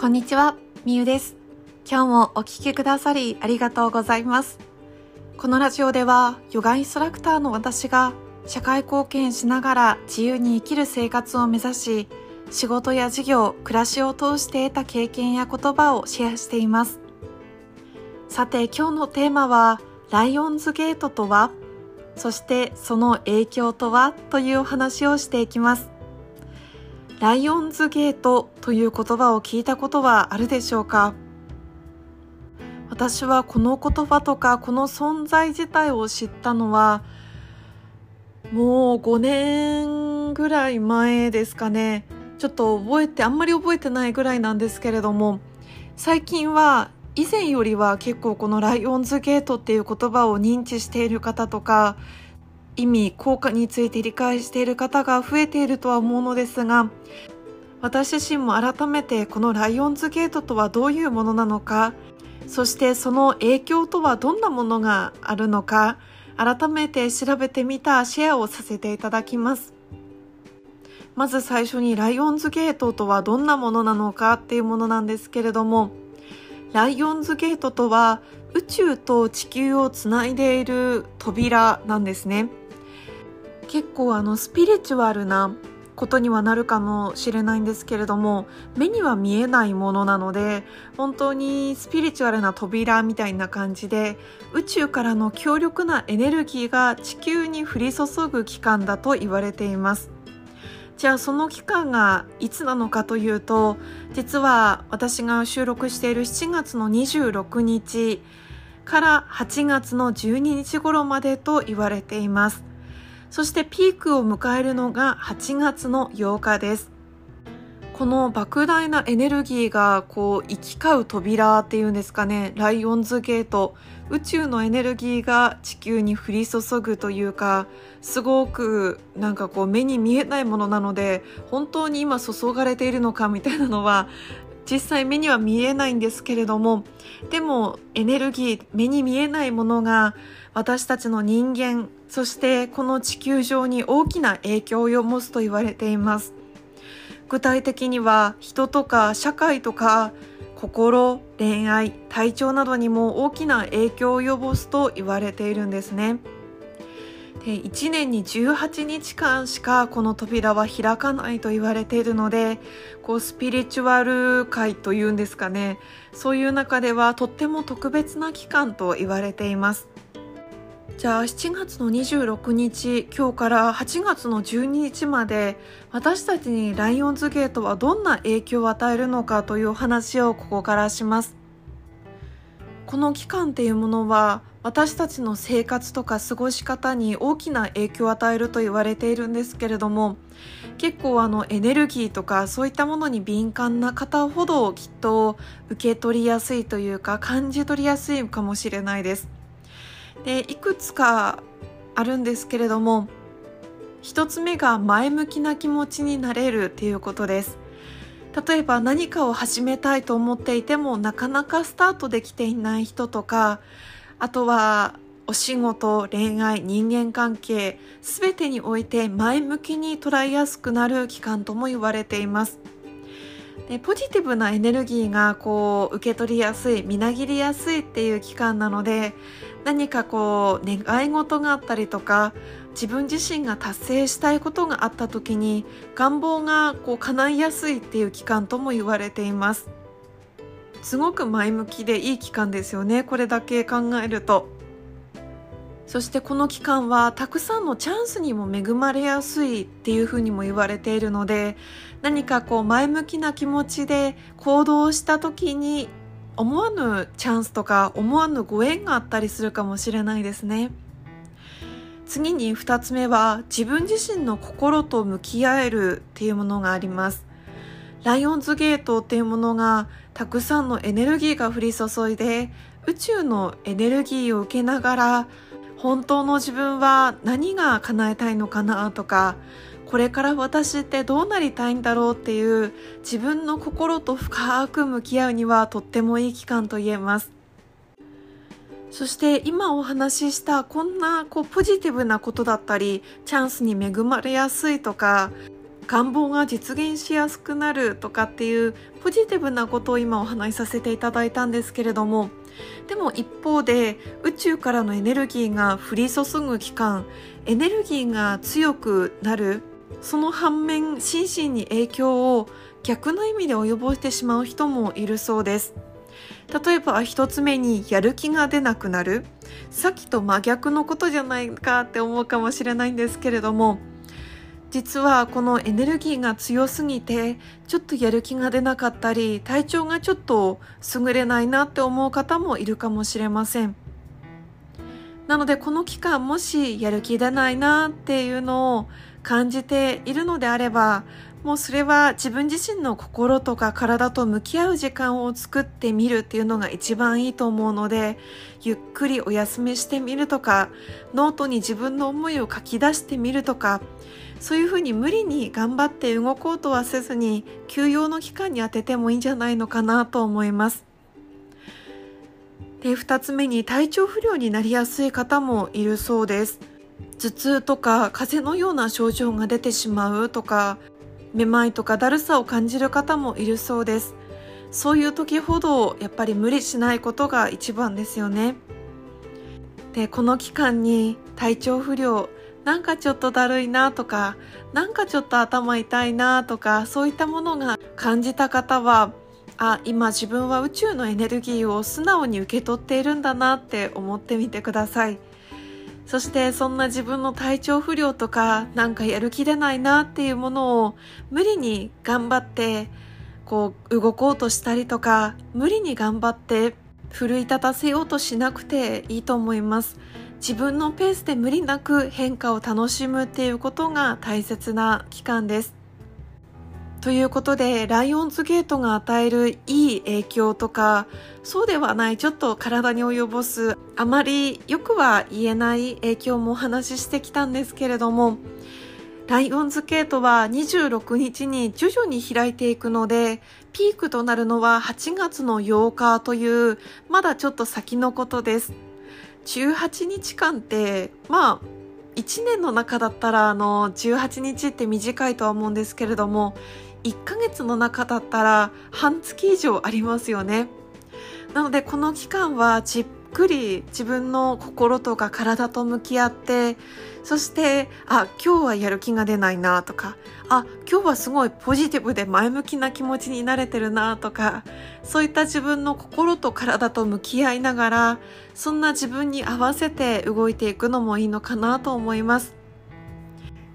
こんにちは、みゆです。今日もお聴きくださりありがとうございます。このラジオでは、ヨガインストラクターの私が社会貢献しながら自由に生きる生活を目指し、仕事や事業、暮らしを通して得た経験や言葉をシェアしています。さて、今日のテーマは、ライオンズゲートとは？そしてその影響とは？というお話をしていきます。ライオンズゲートという言葉を聞いたことはあるでしょうか？私はこの言葉とかこの存在自体を知ったのはもう5年ぐらい前ですかね。ちょっと覚えてあんまり覚えてないぐらいなんですけれども最近は以前よりは結構このライオンズゲートっていう言葉を認知している方とか意味効果について理解している方が増えているとは思うのですが私自身も改めてこのライオンズゲートとはどういうものなのかそしてその影響とはどんなものがあるのか改めて調べてみたシェアをさせていただきます。まず最初にライオンズゲートとはどんなものなのかっていうものなんですけれどもライオンズゲートとは宇宙と地球をつないでいる扉なんですね。結構あのスピリチュアルなことにはなるかもしれないんですけれども目には見えないものなので本当にスピリチュアルな扉みたいな感じで宇宙からの強力なエネルギーが地球に降り注ぐ期間だと言われています。じゃあその期間がいつなのかというと実は私が収録している7月の26日から8月の12日頃までと言われています。そしてピークを迎えるのが8月の8日です。この莫大なエネルギーがこう行き交う扉っていうんですかね、ライオンズゲート、宇宙のエネルギーが地球に降り注ぐというか、すごくなんかこう目に見えないものなので、本当に今注がれているのかみたいなのは実際目には見えないんですけれどもでもエネルギー目に見えないものが私たちの人間そしてこの地球上に大きな影響を及ぼすと言われています。具体的には人とか社会とか心恋愛体調などにも大きな影響を及ぼすと言われているんですね。で1年に18日間しかこの扉は開かないと言われているのでこうスピリチュアル界というんですかね。そういう中ではとっても特別な期間と言われています。じゃあ7月の26日今日から8月の12日まで私たちにライオンズゲートはどんな影響を与えるのかというお話をここからします。この期間っていうものは私たちの生活とか過ごし方に大きな影響を与えると言われているんですけれども結構あのエネルギーとかそういったものに敏感な方ほどきっと受け取りやすいというか感じ取りやすいかもしれないです。でいくつかあるんですけれども一つ目が前向きな気持ちになれるっていうことです。例えば何かを始めたいと思っていてもなかなかスタートできていない人とかあとはお仕事、恋愛、人間関係、すべてにおいて前向きに捉えやすくなる期間とも言われています。でポジティブなエネルギーがこう受け取りやすい、みなぎりやすいっていう期間なので、何かこう願い事があったりとか、自分自身が達成したいことがあった時に願望がこう叶いやすいっていう期間とも言われています。すごく前向きでいい期間ですよね。これだけ考えると。そしてこの期間はたくさんのチャンスにも恵まれやすいっていうふうにも言われているので何かこう前向きな気持ちで行動した時に思わぬチャンスとか思わぬご縁があったりするかもしれないですね。次に2つ目は自分自身の心と向き合えるっていうものがあります。ライオンズゲートっていうものがたくさんのエネルギーが降り注いで宇宙のエネルギーを受けながら本当の自分は何が叶えたいのかなとかこれから私ってどうなりたいんだろうっていう自分の心と深く向き合うにはとってもいい期間と言えます。そして今お話ししたこんなこうポジティブなことだったりチャンスに恵まれやすいとか願望が実現しやすくなるとかっていうポジティブなことを今お話しさせていただいたんですけれどもでも一方で宇宙からのエネルギーが降り注ぐ期間エネルギーが強くなるその反面心身に影響を逆の意味で及ぼしてしまう人もいるそうです。例えば一つ目にやる気が出なくなる。さっきと真逆のことじゃないかって思うかもしれないんですけれども実はこのエネルギーが強すぎてちょっとやる気が出なかったり体調がちょっと優れないなって思う方もいるかもしれません。なのでこの期間もしやる気出ないなっていうのを感じているのであればもうそれは自分自身の心とか体と向き合う時間を作ってみるっていうのが一番いいと思うのでゆっくりお休みしてみるとかノートに自分の思いを書き出してみるとかそういうふうに無理に頑張って動こうとはせずに休養の期間に当ててもいいんじゃないのかなと思います。で2つ目に体調不良になりやすい方もいるそうです。頭痛とか風邪のような症状が出てしまうとかめまいとかだるさを感じる方もいるそうですそういう時ほどやっぱり無理しないことが一番ですよねでこの期間に体調不良なんかちょっとだるいなとかなんかちょっと頭痛いなとかそういったものが感じた方はあ今自分は宇宙のエネルギーを素直に受け取っているんだなって思ってみてください。そしてそんな自分の体調不良とかなんかやる気出ないなっていうものを無理に頑張ってこう動こうとしたりとか無理に頑張って奮い立たせようとしなくていいと思います。自分のペースで無理なく変化を楽しむっていうことが大切な期間です。ということでライオンズゲートが与えるいい影響とかそうではないちょっと体に及ぼすあまりよくは言えない影響もお話ししてきたんですけれどもライオンズゲートは26日に徐々に開いていくのでピークとなるのは8月の8日というまだちょっと先のことです。18日間ってまあ1年の中だったらあの18日って短いとは思うんですけれども1ヶ月の中だったら半月以上ありますよね。なのでこの期間はくり自分の心とか体と向き合ってそしてあ今日はやる気が出ないなとかあ今日はすごいポジティブで前向きな気持ちになれてるなとかそういった自分の心と体と向き合いながらそんな自分に合わせて動いていくのもいいのかなと思います。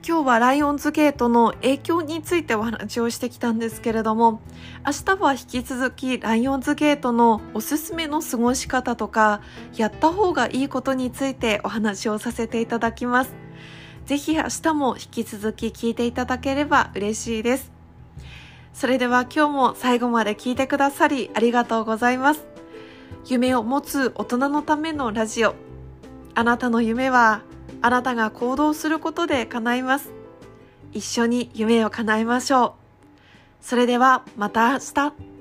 今日はライオンズゲートの影響についてお話をしてきたんですけれども明日は引き続きライオンズゲートのおすすめの過ごし方とかやった方がいいことについてお話をさせていただきます。ぜひ明日も引き続き聞いていただければ嬉しいです。それでは今日も最後まで聞いてくださりありがとうございます。夢を持つ大人のためのラジオ。あなたの夢はあなたが行動することで叶います。一緒に夢を叶えましょう。それではまた明日。